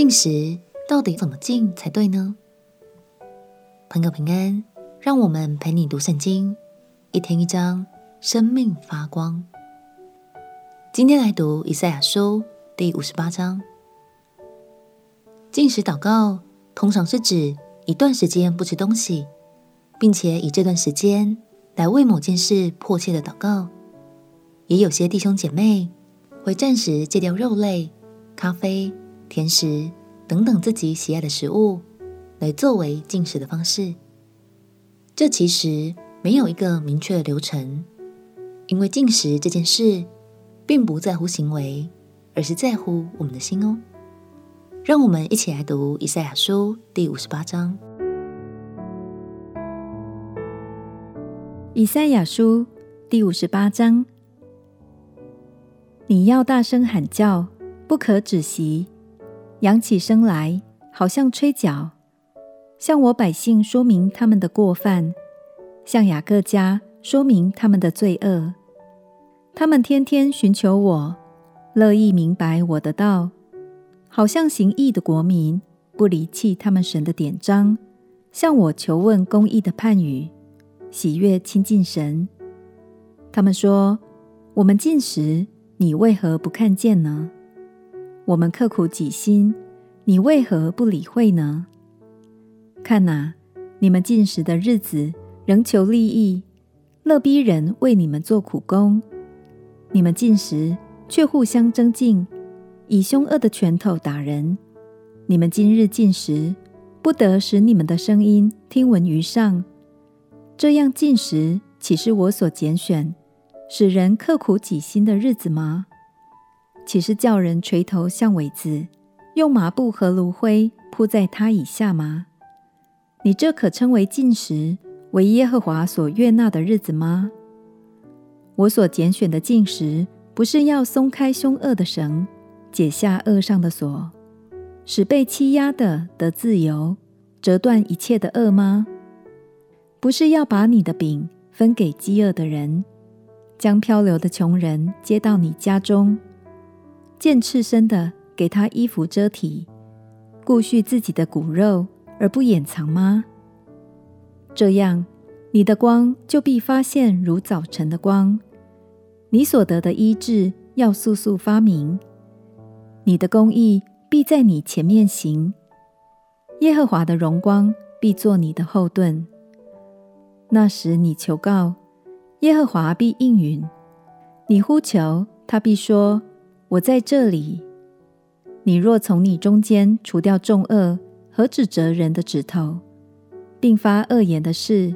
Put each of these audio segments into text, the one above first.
禁食到底怎么禁才对呢？朋友平安，让我们陪你读圣经，一天一章，生命发光。今天来读以赛亚书第五十八章。禁食祷告通常是指一段时间不吃东西，并且以这段时间来为某件事迫切的祷告。也有些弟兄姐妹会暂时戒掉肉类、咖啡、甜食等等自己喜爱的食物，来作为禁食的方式。这其实没有一个明确的流程，因为禁食这件事并不在乎行为，而是在乎我们的心哦。让我们一起来读以赛亚书第五十八章。以赛亚书第五十八章。你要大声喊叫，不可止息，扬起声来，好像吹角，向我百姓说明他们的过犯，向雅各家说明他们的罪恶。他们天天寻求我，乐意明白我的道，好像行义的国民，不离弃他们神的典章，向我求问公义的判语，喜悦亲近神。他们说：我们进食。你为何不看见呢？我们刻苦己心，你为何不理会呢？看哪，你们进食的日子，仍求利益，勒逼人为你们做苦工。你们进食，却互相争竞，以凶恶的拳头打人。你们今日进食，不得使你们的声音听闻于上。这样进食，岂是我所拣选？使人刻苦己心的日子吗？岂是叫人垂头像苇子，用麻布和炉灰铺在他以下吗？你这可称为禁食，为耶和华所悦纳的日子吗？我所拣选的禁食，不是要松开凶恶的绳，解下轭上的锁，使被欺压的得自由，折断一切的恶吗？不是要把你的饼分给饥饿的人。将漂流的穷人接到你家中，见赤身的给他衣服遮体，顾恤自己的骨肉而不掩藏吗？这样，你的光就必发现如早晨的光，你所得的医治要速速发明，你的公义必在你前面行，耶和华的荣光必作你的后盾。那时你求告。耶和华必应允，你呼求，他必说：“我在这里。”你若从你中间除掉众恶和指责人的指头，并发恶言的事，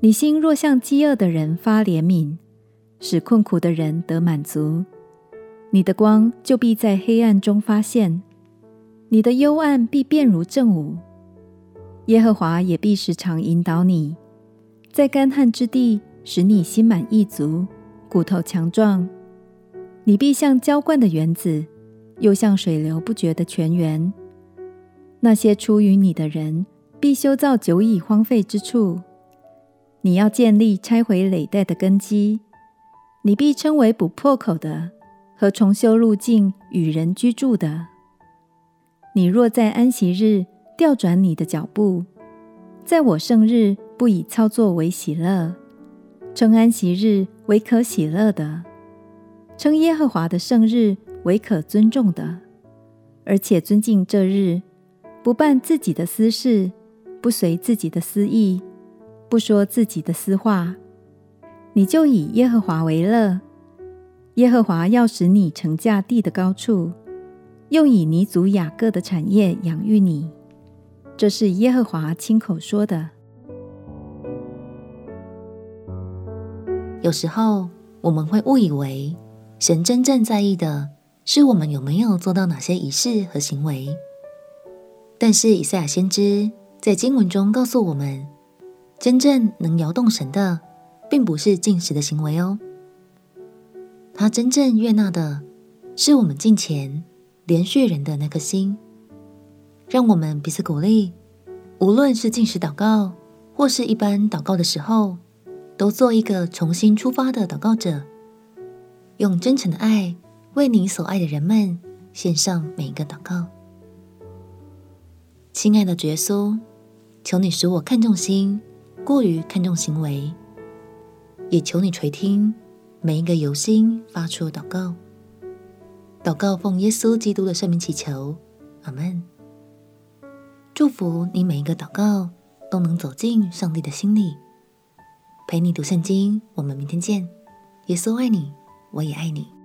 你心若向饥饿的人发怜悯，使困苦的人得满足，你的光就必在黑暗中发现，你的幽暗必变如正午。耶和华也必时常引导你，在干旱之地。使你心满意足，骨头强壮。你必像浇灌的园子，又像水流不绝的泉源。那些出于你的人，必修造久已荒废之处。你要建立拆毁累代的根基。你必称为补破口的，和重修路径与人居住的。你若在安息日调转你的脚步，在我圣日不以操作为喜乐。称安息日为可喜乐的，称耶和华的圣日为可尊重的，而且尊敬这日，不办自己的私事，不随自己的私意，不说自己的私话，你就以耶和华为乐。耶和华要使你乘驾地的高处，又以你祖雅各的产业养育你。这是耶和华亲口说的。有时候我们会误以为神真正在意的是我们有没有做到哪些仪式和行为，但是以赛亚先知在经文中告诉我们，真正能摇动神的，并不是进食的行为哦。他真正悦纳的是我们敬虔怜恤人的那颗心。让我们彼此鼓励，无论是进食祷告或是一般祷告的时候。都做一个重新出发的祷告者，用真诚的爱为你所爱的人们献上每一个祷告。亲爱的耶稣，求你使我看重心，过于看重行为，也求你垂听每一个由心发出的祷告。祷告奉耶稣基督的圣名祈求，阿门。祝福你每一个祷告都能走进上帝的心里。陪你读圣经，我们明天见。耶稣爱你，我也爱你。